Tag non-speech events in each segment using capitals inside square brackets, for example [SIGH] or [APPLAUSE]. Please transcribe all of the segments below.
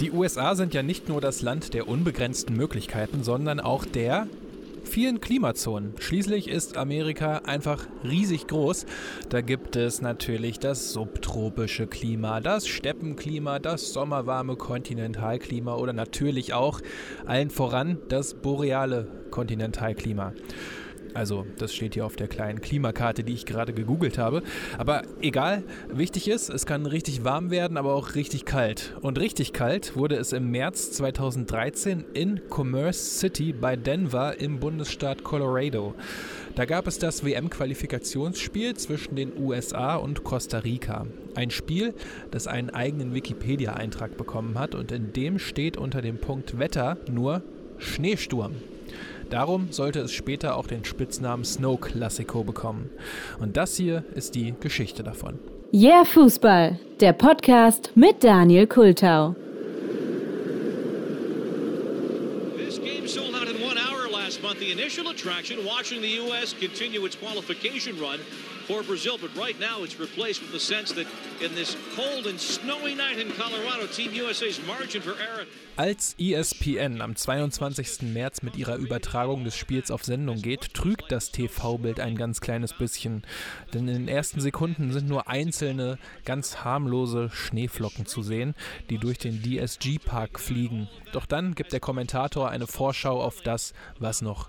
Die USA sind ja nicht nur das Land der unbegrenzten Möglichkeiten, sondern auch der vielen Klimazonen. Schließlich ist Amerika einfach riesig groß. Da gibt es natürlich das subtropische Klima, das Steppenklima, das sommerwarme Kontinentalklima oder natürlich auch allen voran das boreale Kontinentalklima. Also, das steht hier auf der kleinen Klimakarte, die ich gerade gegoogelt habe. Aber egal, wichtig ist, es kann richtig warm werden, aber auch richtig kalt. Und richtig kalt wurde es im März 2013 in Commerce City bei Denver im Bundesstaat Colorado. Da gab es das WM-Qualifikationsspiel zwischen den USA und Costa Rica. Ein Spiel, das einen eigenen Wikipedia-Eintrag bekommen hat und in dem steht unter dem Punkt Wetter nur Schneesturm. Darum sollte es später auch den Spitznamen Snow Classico bekommen. Und das hier ist die Geschichte davon. Yeah Fußball, der Podcast mit Daniel Kultau. This game sold out in one hour last month. The initial attraction, watching the U.S. continue its qualification run for Brazil. But right now, it's replaced with the sense that in this cold and snowy night in Colorado, Team USA's margin for error. Als ESPN am 22. März mit ihrer Übertragung des Spiels auf Sendung geht, trügt das TV-Bild ein ganz kleines bisschen. Denn in den ersten Sekunden sind nur einzelne, ganz harmlose Schneeflocken zu sehen, die durch den DSG-Park fliegen. Doch dann gibt der Kommentator eine Vorschau auf das, was noch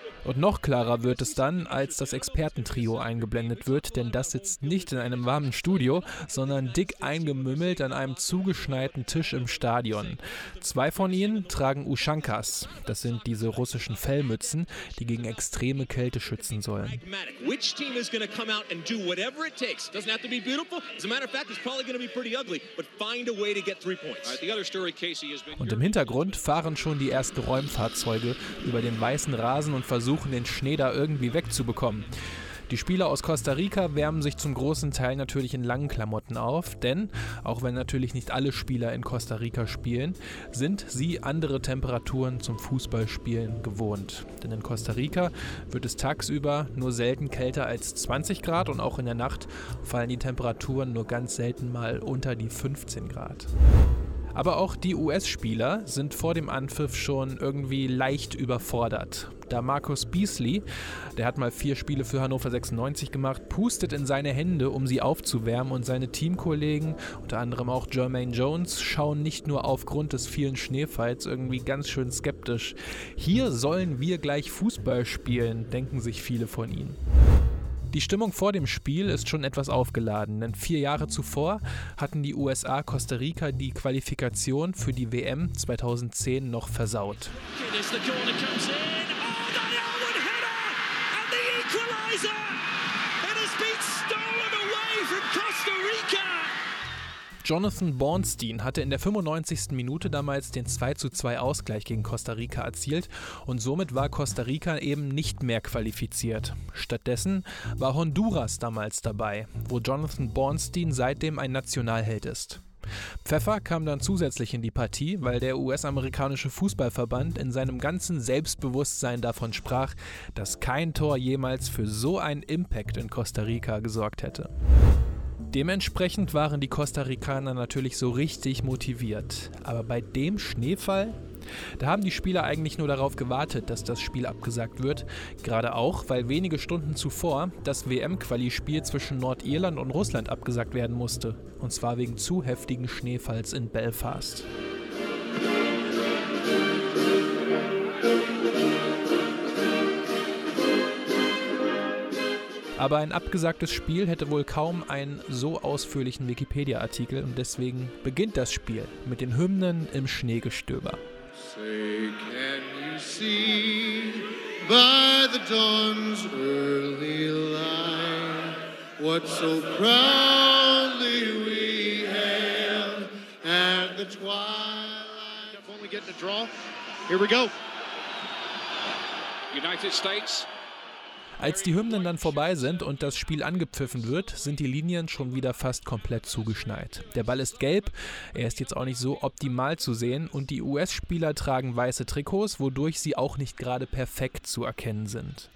Und noch klarer wird es dann, als das Expertentrio eingeblendet wird, denn das sitzt nicht in einem warmen Studio, sondern dick eingemümmelt an einem zugeschneiten Tisch im Stadion. Zwei von ihnen tragen Ushankas, das sind diese russischen Fellmützen, die gegen extreme Kälte schützen sollen. pragmatic. Which team is going to come out and do whatever it takes? Doesn't have to be beautiful. As a matter of fact, it's probably going to be pretty ugly, but find a way to get three points. All right, the other story, Casey, has been. Und im Hintergrund fahren schon die ersten Räumfahrzeuge über den weißen Rasen und versuchen den Schnee da irgendwie wegzubekommen. Die Spieler aus Costa Rica wärmen sich zum großen Teil natürlich in langen Klamotten auf, denn auch wenn natürlich nicht alle Spieler in Costa Rica spielen, sind sie andere Temperaturen zum Fußballspielen gewohnt. Denn in Costa Rica wird es tagsüber nur selten kälter als 20 Grad und auch in der Nacht fallen die Temperaturen nur ganz selten mal unter die 15 Grad. Aber auch die US-Spieler sind vor dem Anpfiff schon irgendwie leicht überfordert. Da Markus Beasley, der hat mal vier Spiele für Hannover 96 gemacht, pustet in seine Hände, um sie aufzuwärmen und seine Teamkollegen, unter anderem auch Jermaine Jones, schauen nicht nur aufgrund des vielen Schneefalls irgendwie ganz schön skeptisch. Hier sollen wir gleich Fußball spielen, denken sich viele von ihnen. Die Stimmung vor dem Spiel ist schon etwas aufgeladen, denn vier Jahre zuvor hatten die USA Costa Rica die Qualifikation für die WM 2010 noch versaut. Oh, Costa Rica! Jonathan Bornstein hatte in der 95. Minute damals den 2:2 Ausgleich gegen Costa Rica erzielt und somit war Costa Rica eben nicht mehr qualifiziert. Stattdessen war Honduras damals dabei, wo Jonathan Bornstein seitdem ein Nationalheld ist. Pfeffer kam dann zusätzlich in die Partie, weil der US-amerikanische Fußballverband in seinem ganzen Selbstbewusstsein davon sprach, dass kein Tor jemals für so einen Impact in Costa Rica gesorgt hätte. Dementsprechend waren die Costa Ricaner natürlich so richtig motiviert. Aber bei dem Schneefall, da haben die Spieler eigentlich nur darauf gewartet, dass das Spiel abgesagt wird. Gerade auch, weil wenige Stunden zuvor das WM-Quali-Spiel zwischen Nordirland und Russland abgesagt werden musste. Und zwar wegen zu heftigen Schneefalls in Belfast. Aber ein abgesagtes Spiel hätte wohl kaum einen so ausführlichen Wikipedia-Artikel und deswegen beginnt das Spiel mit den Hymnen im Schneegestöber. Say, can you see by the dawn's early light what so proudly we hailed at the twilight? Only getting a draw. Here we go. United States Als die Hymnen dann vorbei sind und das Spiel angepfiffen wird, sind die Linien schon wieder fast komplett zugeschneit. Der Ball ist gelb, er ist jetzt auch nicht so optimal zu sehen und die US-Spieler tragen weiße Trikots, wodurch sie auch nicht gerade perfekt zu erkennen sind.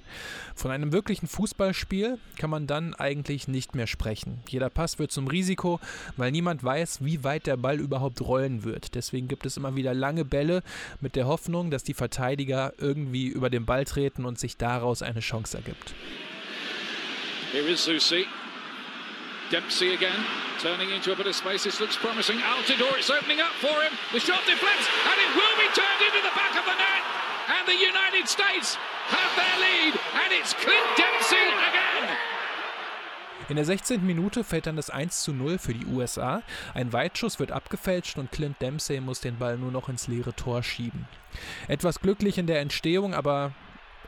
Von einem wirklichen Fußballspiel kann man dann eigentlich nicht mehr sprechen. Jeder Pass wird zum Risiko, weil niemand weiß, wie weit der Ball überhaupt rollen wird. Deswegen gibt es immer wieder lange Bälle mit der Hoffnung, dass die Verteidiger irgendwie über den Ball treten und sich daraus eine Chance ergibt. Here is Susi. Dempsey again, turning into a bit of space. This looks promising. Altidore, it's opening up for him. The shot deflects, and it will be turned into the back of the net. And the United States have their lead, and it's Clint Dempsey again. In der 16. Minute fällt dann das 1 zu 0 für die USA. Ein Weitschuss wird abgefälscht und Clint Dempsey muss den Ball nur noch ins leere Tor schieben. Etwas glücklich in der Entstehung, aber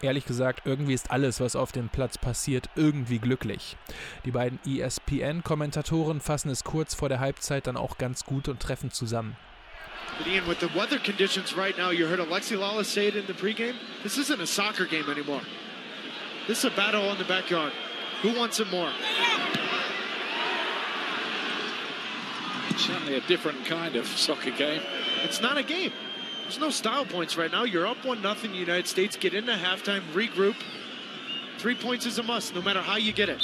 ehrlich gesagt, irgendwie ist alles, was auf dem Platz passiert, irgendwie glücklich. Die beiden ESPN-Kommentatoren fassen es kurz vor der Halbzeit dann auch ganz gut und treffen zusammen. But Ian, with the weather conditions right now, you heard Alexi Lawless say it in the pregame. This isn't a soccer game anymore. This is a battle in the backyard. Who wants it more? Certainly a different kind of soccer game. It's not a game. There's no style points right now. You're up one nothing. United States get into halftime, regroup. Three points is a must, no matter how you get it.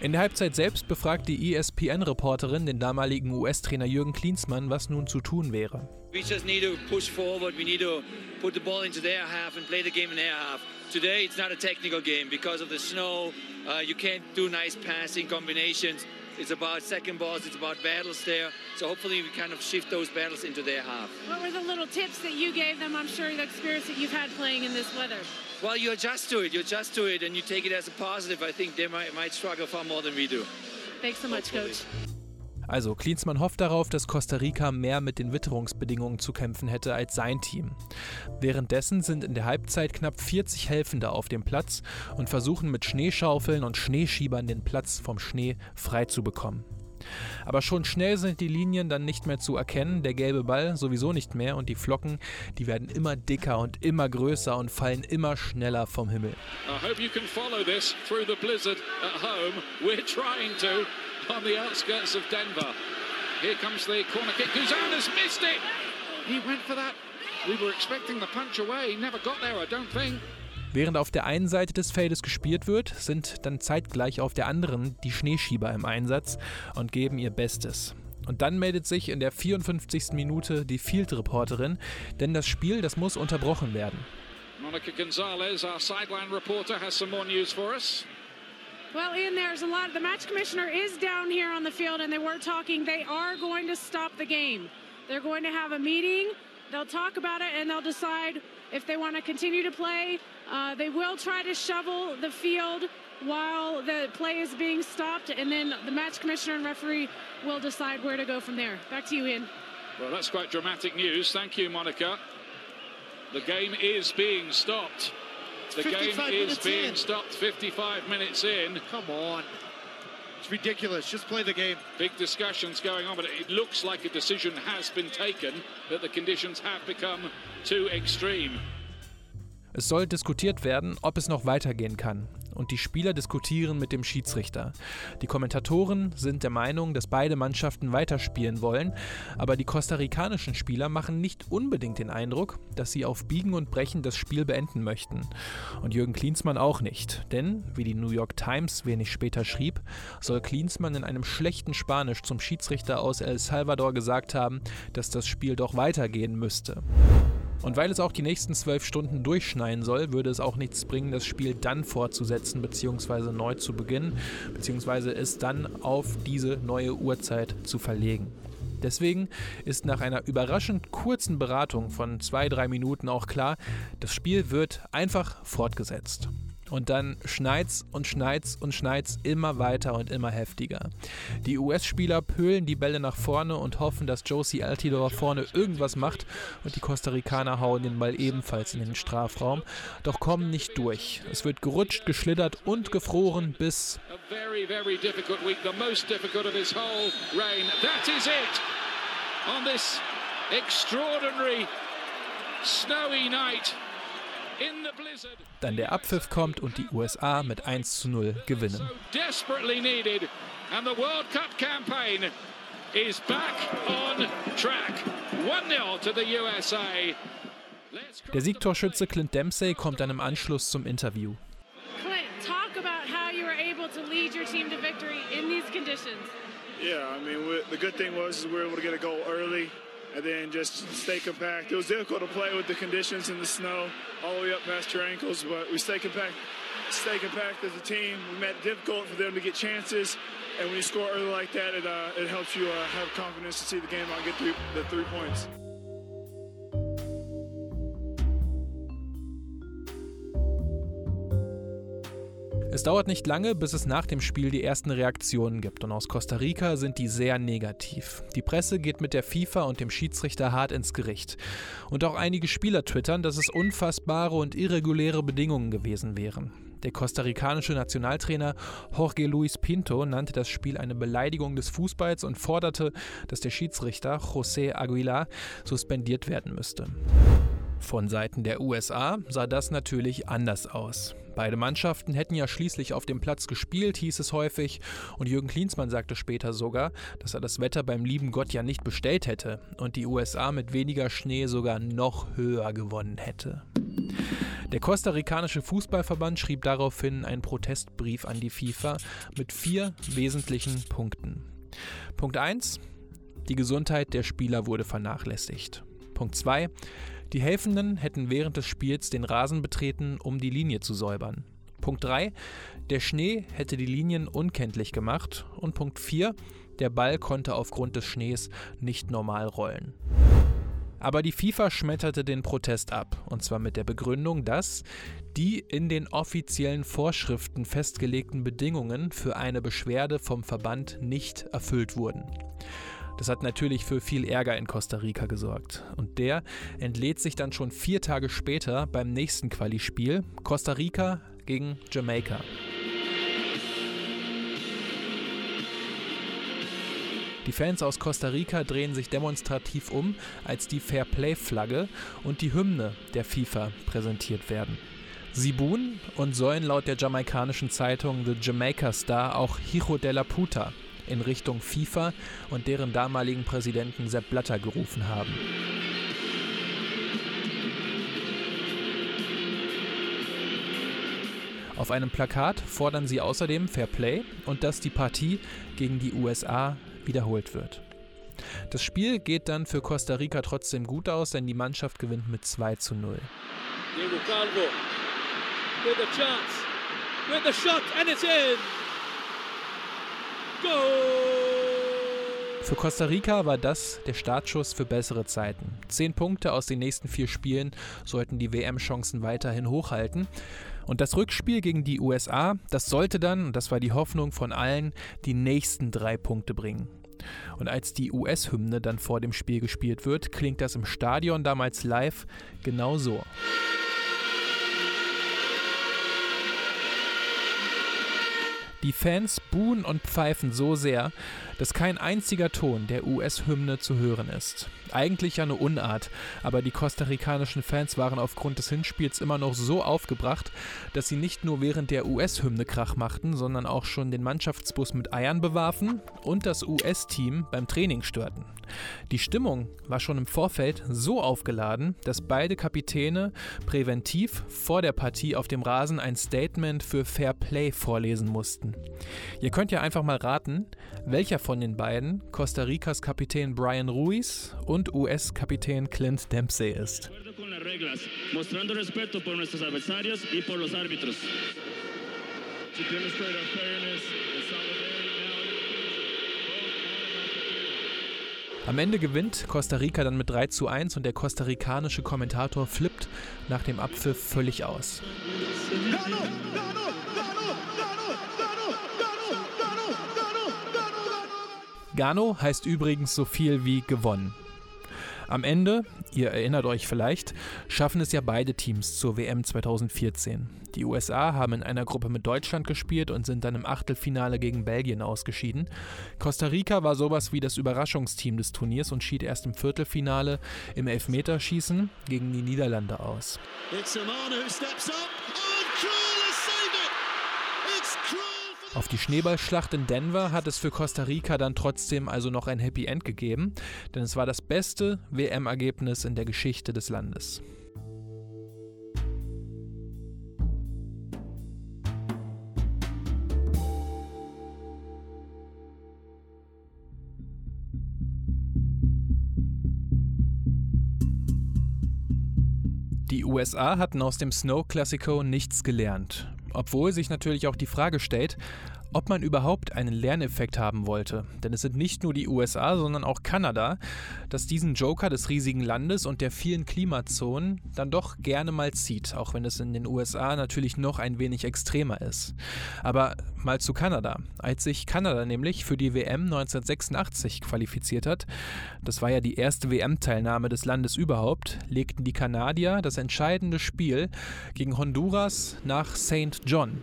In der Halbzeit selbst befragt die ESPN-Reporterin den damaligen US-Trainer Jürgen Klinsmann, was nun zu tun wäre. We just need to push forward. We need to put the ball into their half and play the game in their half. Today it's not a technical game because of the snow. Uh, you can't do nice passing combinations. It's about second balls. It's about battles there. So hopefully we kind of shift those battles into their half. What were the little tips that you gave them? I'm sure the experience that you've had playing in this weather. Well, you adjust to it. You adjust to it, and you take it as a positive. I think they might, might struggle far more than we do. Thanks so much, Hopefully. Coach. Also, Klinsmann hofft darauf, dass Costa Rica mehr mit den Witterungsbedingungen zu kämpfen hätte als sein Team. Währenddessen sind in der Halbzeit knapp 40 Helfende auf dem Platz und versuchen mit Schneeschaufeln und Schneeschiebern den Platz vom Schnee frei zu bekommen. Aber schon schnell sind die Linien dann nicht mehr zu erkennen, der gelbe Ball sowieso nicht mehr und die Flocken, die werden immer dicker und immer größer und fallen immer schneller vom Himmel. I hope you can follow this through the blizzard at home. We're trying to on the outskirts of Denver. Here comes the corner kick. Guzan has missed it. He went for that. We were expecting the punch away. He never got there, I don't think. Während auf der einen Seite des Feldes gespielt wird, sind dann zeitgleich auf der anderen die Schneeschieber im Einsatz und geben ihr Bestes. Und dann meldet sich in der 54. Minute die Field-Reporterin, denn das Spiel, das muss unterbrochen werden. Monica Gonzalez, our sideline reporter, has some more news for us. Well, Ian, there's a lot. Of the match commissioner is down here on the field, and they were talking. They are going to stop the game. They're going to have a meeting. They'll talk about it, and they'll decide if they want to continue to play. Uh, they will try to shovel the field while the play is being stopped, and then the match commissioner and referee will decide where to go from there. Back to you, Ian. Well, that's quite dramatic news. Thank you, Monica. The game is being stopped. The game is being in. stopped 55 minutes in. Come on. It's ridiculous. Just play the game. Big discussions going on, but it looks like a decision has been taken that the conditions have become too extreme. Es soll diskutiert werden, ob es noch weitergehen kann. Und die Spieler diskutieren mit dem Schiedsrichter. Die Kommentatoren sind der Meinung, dass beide Mannschaften weiterspielen wollen, aber die kostarikanischen Spieler machen nicht unbedingt den Eindruck, dass sie auf Biegen und Brechen das Spiel beenden möchten. Und Jürgen Klinsmann auch nicht. Denn, wie die New York Times wenig später schrieb, soll Klinsmann in einem schlechten Spanisch zum Schiedsrichter aus El Salvador gesagt haben, dass das Spiel doch weitergehen müsste. Und weil es auch die nächsten zwölf Stunden durchschneien soll, würde es auch nichts bringen, das Spiel dann fortzusetzen bzw. neu zu beginnen, bzw. es dann auf diese neue Uhrzeit zu verlegen. Deswegen ist nach einer überraschend kurzen Beratung von zwei, drei Minuten auch klar, das Spiel wird einfach fortgesetzt. Und dann schneit's und schneit's und schneit's immer weiter und immer heftiger. Die US-Spieler pölen die Bälle nach vorne und hoffen, dass Josie Altidore vorne irgendwas macht und die Costa Ricaner hauen den Ball ebenfalls in den Strafraum, doch kommen nicht durch. Es wird gerutscht, geschlittert und gefroren bis very, very difficult week, the most difficult of his whole reign. That is extraordinary snowy night Dann der Abpfiff kommt und die USA mit 1 zu 0 gewinnen. Der Siegtorschütze Clint Dempsey kommt dann im Anschluss zum Interview. Clint, talk about how you were able to lead your team to victory in these conditions. Yeah, I mean, we, the good thing was we were able to get a goal early and then just stay compact. It was difficult to play with the conditions in the snow all the way up past your ankles, but we stay compact, stay compact as a team. We made it difficult for them to get chances, and when you score early like that, it, uh, it helps you uh, have confidence to see the game out and get three, the three points. Es dauert nicht lange, bis es nach dem Spiel die ersten Reaktionen gibt und aus Costa Rica sind die sehr negativ. Die Presse geht mit der FIFA und dem Schiedsrichter hart ins Gericht. Und auch einige Spieler twittern, dass es unfassbare und irreguläre Bedingungen gewesen wären. Der kostarikanische Nationaltrainer Jorge Luis Pinto nannte das Spiel eine Beleidigung des Fußballs und forderte, dass der Schiedsrichter José Aguilar suspendiert werden müsste. Von Seiten der USA sah das natürlich anders aus. Beide Mannschaften hätten ja schließlich auf dem Platz gespielt, hieß es häufig, und Jürgen Klinsmann sagte später sogar, dass er das Wetter beim lieben Gott ja nicht bestellt hätte und die USA mit weniger Schnee sogar noch höher gewonnen hätte. Der kostarikanische Fußballverband schrieb daraufhin einen Protestbrief an die FIFA mit vier wesentlichen Punkten. Punkt 1. Die Gesundheit der Spieler wurde vernachlässigt. Punkt 2. Die Helfenden hätten während des Spiels den Rasen betreten, um die Linie zu säubern. Punkt 3. Der Schnee hätte die Linien unkenntlich gemacht. Und Punkt 4. Der Ball konnte aufgrund des Schnees nicht normal rollen. Aber die FIFA schmetterte den Protest ab, und zwar mit der Begründung, dass die in den offiziellen Vorschriften festgelegten Bedingungen für eine Beschwerde vom Verband nicht erfüllt wurden. Das hat natürlich für viel Ärger in Costa Rica gesorgt. Und der entlädt sich dann schon vier Tage später beim nächsten Quali-Spiel Costa Rica gegen Jamaika. Die Fans aus Costa Rica drehen sich demonstrativ um, als die Fairplay-Flagge und die Hymne der FIFA präsentiert werden. Sie buhen und sollen laut der jamaikanischen Zeitung The Jamaica Star auch Hijo de la Puta, in Richtung FIFA und deren damaligen Präsidenten Sepp Blatter gerufen haben. Auf einem Plakat fordern sie außerdem Fair Play und dass die Partie gegen die USA wiederholt wird. Das Spiel geht dann für Costa Rica trotzdem gut aus, denn die Mannschaft gewinnt mit 2 zu 0. Diego Calvo with a chance, with a shot and it's in. Für Costa Rica war das der Startschuss für bessere Zeiten. Zehn Punkte aus den nächsten vier Spielen sollten die WM-Chancen weiterhin hochhalten. Und das Rückspiel gegen die USA, das sollte dann, und das war die Hoffnung von allen, die nächsten drei Punkte bringen. Und als die US-Hymne dann vor dem Spiel gespielt wird, klingt das im Stadion damals live genau so. Die Fans buhen und pfeifen so sehr, dass kein einziger Ton der US-Hymne zu hören ist. Eigentlich ja eine Unart, aber die kostarikanischen Fans waren aufgrund des Hinspiels immer noch so aufgebracht, dass sie nicht nur während der US-Hymne Krach machten, sondern auch schon den Mannschaftsbus mit Eiern bewarfen und das US-Team beim Training störten. Die Stimmung war schon im Vorfeld so aufgeladen, dass beide Kapitäne präventiv vor der Partie auf dem Rasen ein Statement für Fair Play vorlesen mussten. Ihr könnt ja einfach mal raten, welcher von den beiden Costa Ricas Kapitän Brian Ruiz und US-Kapitän Clint Dempsey ist. Am Ende gewinnt Costa Rica dann mit 3 zu 1 und der kostarikanische Kommentator flippt nach dem Abpfiff völlig aus. Gano, Gano, Gano heißt übrigens so viel wie gewonnen. Am Ende, ihr erinnert euch vielleicht, schaffen es ja beide Teams zur WM 2014. Die USA haben in einer Gruppe mit Deutschland gespielt und sind dann im Achtelfinale gegen Belgien ausgeschieden. Costa Rica war sowas wie das Überraschungsteam des Turniers und schied erst im Viertelfinale im Elfmeterschießen gegen die Niederlande aus. It's who steps up. Auf die Schneeballschlacht in Denver hat es für Costa Rica dann trotzdem also noch ein Happy End gegeben, denn es war das beste WM-Ergebnis in der Geschichte des Landes. Die USA hatten aus dem Snow Classico nichts gelernt. Obwohl sich natürlich auch die Frage stellt, ob man überhaupt einen Lerneffekt haben wollte. Denn es sind nicht nur die USA, sondern auch Kanada, das diesen Joker des riesigen Landes und der vielen Klimazonen dann doch gerne mal zieht, auch wenn es in den USA natürlich noch ein wenig extremer ist. Aber mal zu Kanada. Als sich Kanada nämlich für die WM 1986 qualifiziert hat, das war ja die erste WM-Teilnahme des Landes überhaupt, legten die Kanadier das entscheidende Spiel gegen Honduras nach St. John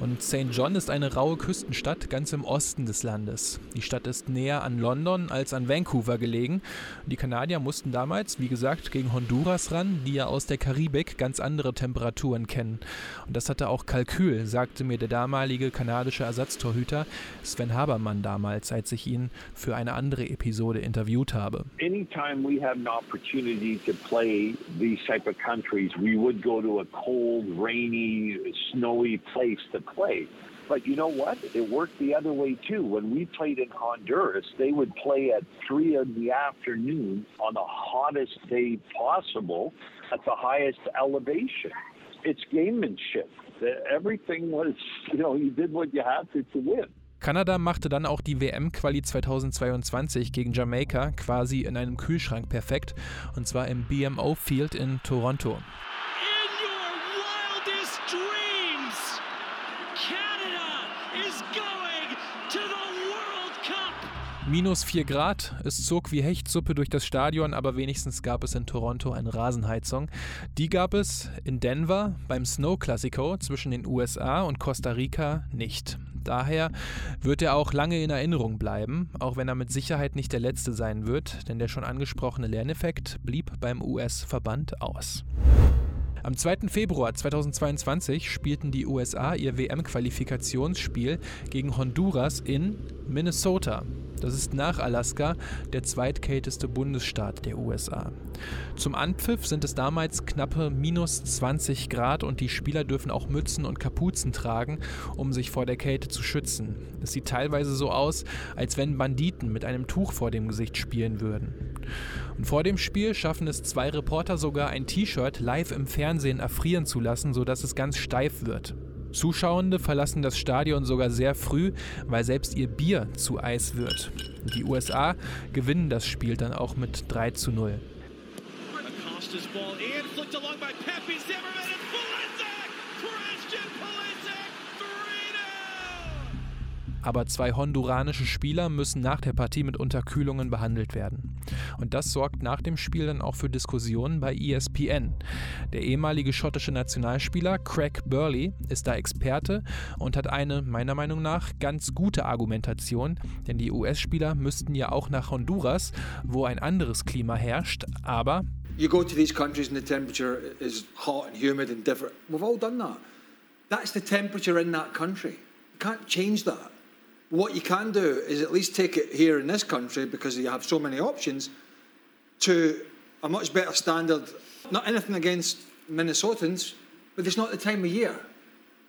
und St. John ist eine raue Küstenstadt ganz im Osten des Landes. Die Stadt ist näher an London als an Vancouver gelegen. Die Kanadier mussten damals, wie gesagt, gegen Honduras ran, die ja aus der Karibik ganz andere Temperaturen kennen. Und das hatte auch Kalkül, sagte mir der damalige kanadische Ersatztorhüter Sven Habermann damals, als ich ihn für eine andere Episode interviewt habe. Anytime we have an opportunity to play these type of countries, we would go to a cold, rainy, snowy place to play. But you know what? It worked the other way too. When we played in Honduras, they would play at three in the afternoon on the hottest day possible at the highest elevation. It's gamemanship. Everything was, you know, you did what you had to to win. Kanada machte dann auch die WM-Quali 2022 gegen Jamaika quasi in einem Kühlschrank perfekt, und zwar im BMO Field in Toronto. Minus 4 Grad, es zog wie Hechtsuppe durch das Stadion, aber wenigstens gab es in Toronto eine Rasenheizung. Die gab es in Denver beim Snow Classico zwischen den USA und Costa Rica nicht. Daher wird er auch lange in Erinnerung bleiben, auch wenn er mit Sicherheit nicht der letzte sein wird, denn der schon angesprochene Lerneffekt blieb beim US-Verband aus. Am 2. Februar 2022 spielten die USA ihr WM-Qualifikationsspiel gegen Honduras in Minnesota. Das ist nach Alaska der zweitkälteste Bundesstaat der USA. Zum Anpfiff sind es damals knappe minus 20 Grad und die Spieler dürfen auch Mützen und Kapuzen tragen, um sich vor der Kälte zu schützen. Es sieht teilweise so aus, als wenn Banditen mit einem Tuch vor dem Gesicht spielen würden. Und vor dem Spiel schaffen es zwei Reporter sogar ein T-Shirt live im Fernsehen erfrieren zu lassen, sodass es ganz steif wird. Zuschauende verlassen das Stadion sogar sehr früh, weil selbst ihr Bier zu Eis wird. Die USA gewinnen das Spiel dann auch mit 3 zu 0. Aber zwei honduranische Spieler müssen nach der Partie mit Unterkühlungen behandelt werden. Und das sorgt nach dem Spiel dann auch für Diskussionen bei ESPN. Der ehemalige schottische Nationalspieler Craig Burley ist da Experte und hat eine, meiner Meinung nach, ganz gute Argumentation, denn die US-Spieler müssten ja auch nach Honduras, wo ein anderes Klima herrscht, aber You go to these countries and the temperature is hot and humid and different. We've all done that. That's the temperature in that country. You can't change that. What you can do is at least take it here in this country because you have so many options to a much better standard. Not anything against Minnesotans, but it's not the time of year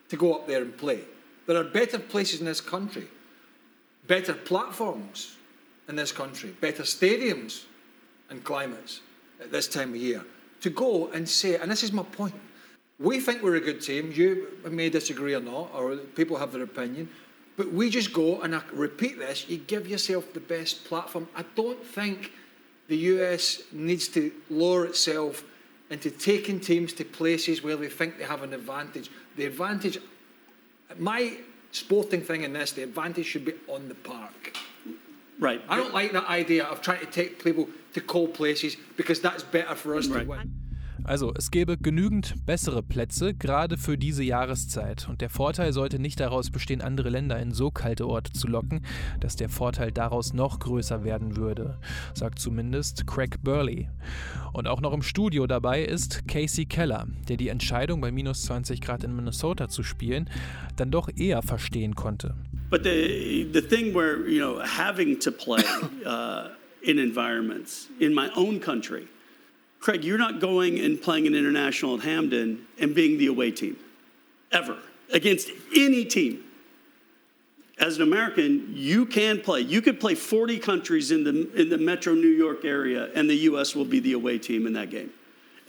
to go up there and play. There are better places in this country, better platforms in this country, better stadiums and climates at this time of year to go and say, and this is my point. We think we're a good team. You may disagree or not, or people have their opinion. But we just go, and I repeat this, you give yourself the best platform. I don't think the US needs to lower itself into taking teams to places where they think they have an advantage. The advantage, my sporting thing in this, the advantage should be on the park. Right. I don't like that idea of trying to take people to cold places because that's better for us Right. to win. Also, es gäbe genügend bessere Plätze, gerade für diese Jahreszeit. Und der Vorteil sollte nicht daraus bestehen, andere Länder in so kalte Orte zu locken, dass der Vorteil daraus noch größer werden würde, sagt zumindest Craig Burley. Und auch noch im Studio dabei ist Casey Keller, der die Entscheidung bei minus 20 Grad in Minnesota zu spielen dann doch eher verstehen konnte. But the the thing where you know having to play uh, in environments in my own country, Craig, you're not going and playing an international at Hamden and being the away team, ever against any team. As an American, you can play. You could play 40 countries in the in the Metro New York area, and the U.S. will be the away team in that game.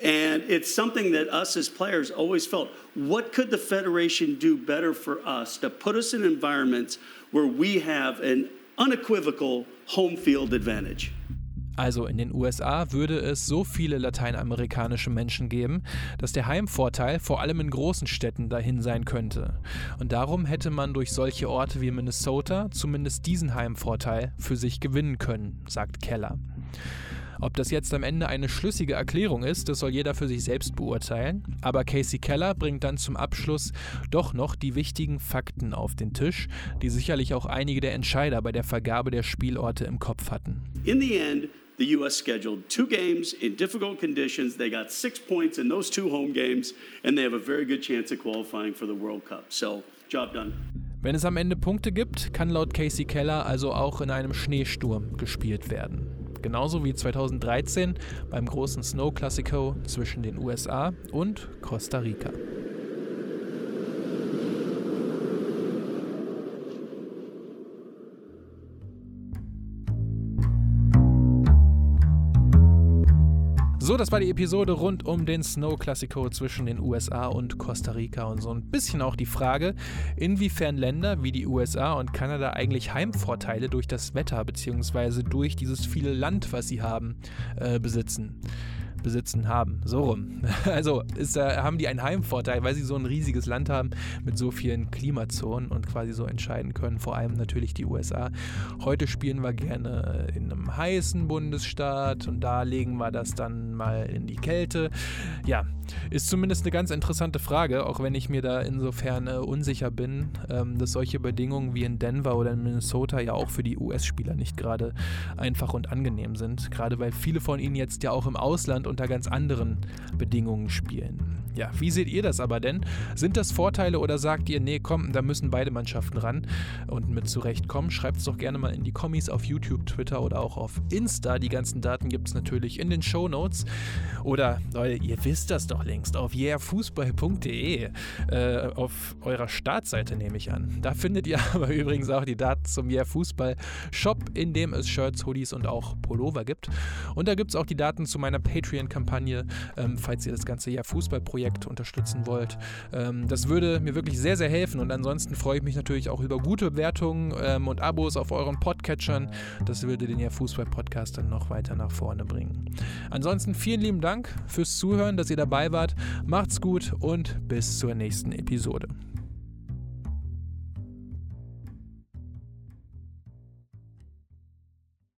And it's something that us as players always felt what could the Federation do better for us to put us in environments where we have an unequivocal home field advantage? Also in den USA würde es so viele lateinamerikanische Menschen geben, dass der Heimvorteil vor allem in großen Städten dahin sein könnte. Und darum hätte man durch solche Orte wie Minnesota zumindest diesen Heimvorteil für sich gewinnen können, sagt Keller. Ob das jetzt am Ende eine schlüssige Erklärung ist, das soll jeder für sich selbst beurteilen. Aber Casey Keller bringt dann zum Abschluss doch noch die wichtigen Fakten auf den Tisch, die sicherlich auch einige der Entscheider bei der Vergabe der Spielorte im Kopf hatten. In the end, the U.S. scheduled two games in difficult conditions. They got six points in those two home games, and they have a very good chance of qualifying for the World Cup. So, job done. Wenn es am Ende Punkte gibt, kann laut Casey Keller also auch in einem Schneesturm gespielt werden. Genauso wie 2013 beim großen Snow Classico zwischen den USA und Costa Rica. Das war die Episode rund um den Snow Classico zwischen den USA und Costa Rica und so ein bisschen auch die Frage, inwiefern Länder wie die USA und Kanada eigentlich Heimvorteile durch das Wetter bzw. durch dieses viele Land, was sie haben, äh, besitzen besitzen haben. So rum. [LAUGHS] Also ist, äh, haben die einen Heimvorteil, weil sie so ein riesiges Land haben mit so vielen Klimazonen und quasi so entscheiden können. Vor allem natürlich die USA. Heute spielen wir gerne in einem heißen Bundesstaat und da legen wir das dann mal in die Kälte. Ja, ist zumindest eine ganz interessante Frage, auch wenn ich mir da insofern äh, unsicher bin, ähm, dass solche Bedingungen wie in Denver oder in Minnesota ja auch für die US-Spieler nicht gerade einfach und angenehm sind. Gerade weil viele von ihnen jetzt ja auch im Ausland unter ganz anderen Bedingungen spielen. Ja, wie seht ihr das aber denn? Sind das Vorteile oder sagt ihr, nee, komm, da müssen beide Mannschaften ran und mit zurechtkommen? Schreibt es doch gerne mal in die Kommis auf YouTube, Twitter oder auch auf Insta. Die ganzen Daten gibt es natürlich in den Show Notes. Oder, Leute, ihr wisst das doch längst, auf yeahfußball.de, äh, auf eurer Startseite nehme ich an. Da findet ihr [LAUGHS] aber übrigens auch die Daten zum Yeah Fußball Shop, in dem es Shirts, Hoodies und auch Pullover gibt. Und da gibt es auch die Daten zu meiner Patreon-Kampagne, ähm, falls ihr das ganze Yeah Fußball-Projekt unterstützen wollt. Ähm, das würde mir wirklich sehr, sehr helfen. Und ansonsten freue ich mich natürlich auch über gute Bewertungen ähm, und Abos auf euren Podcatchern. Das würde den Yeah Fußball-Podcast dann noch weiter nach vorne bringen. Ansonsten vielen lieben Dank fürs Zuhören, dass ihr dabei wart. Macht's gut und bis zur nächsten Episode.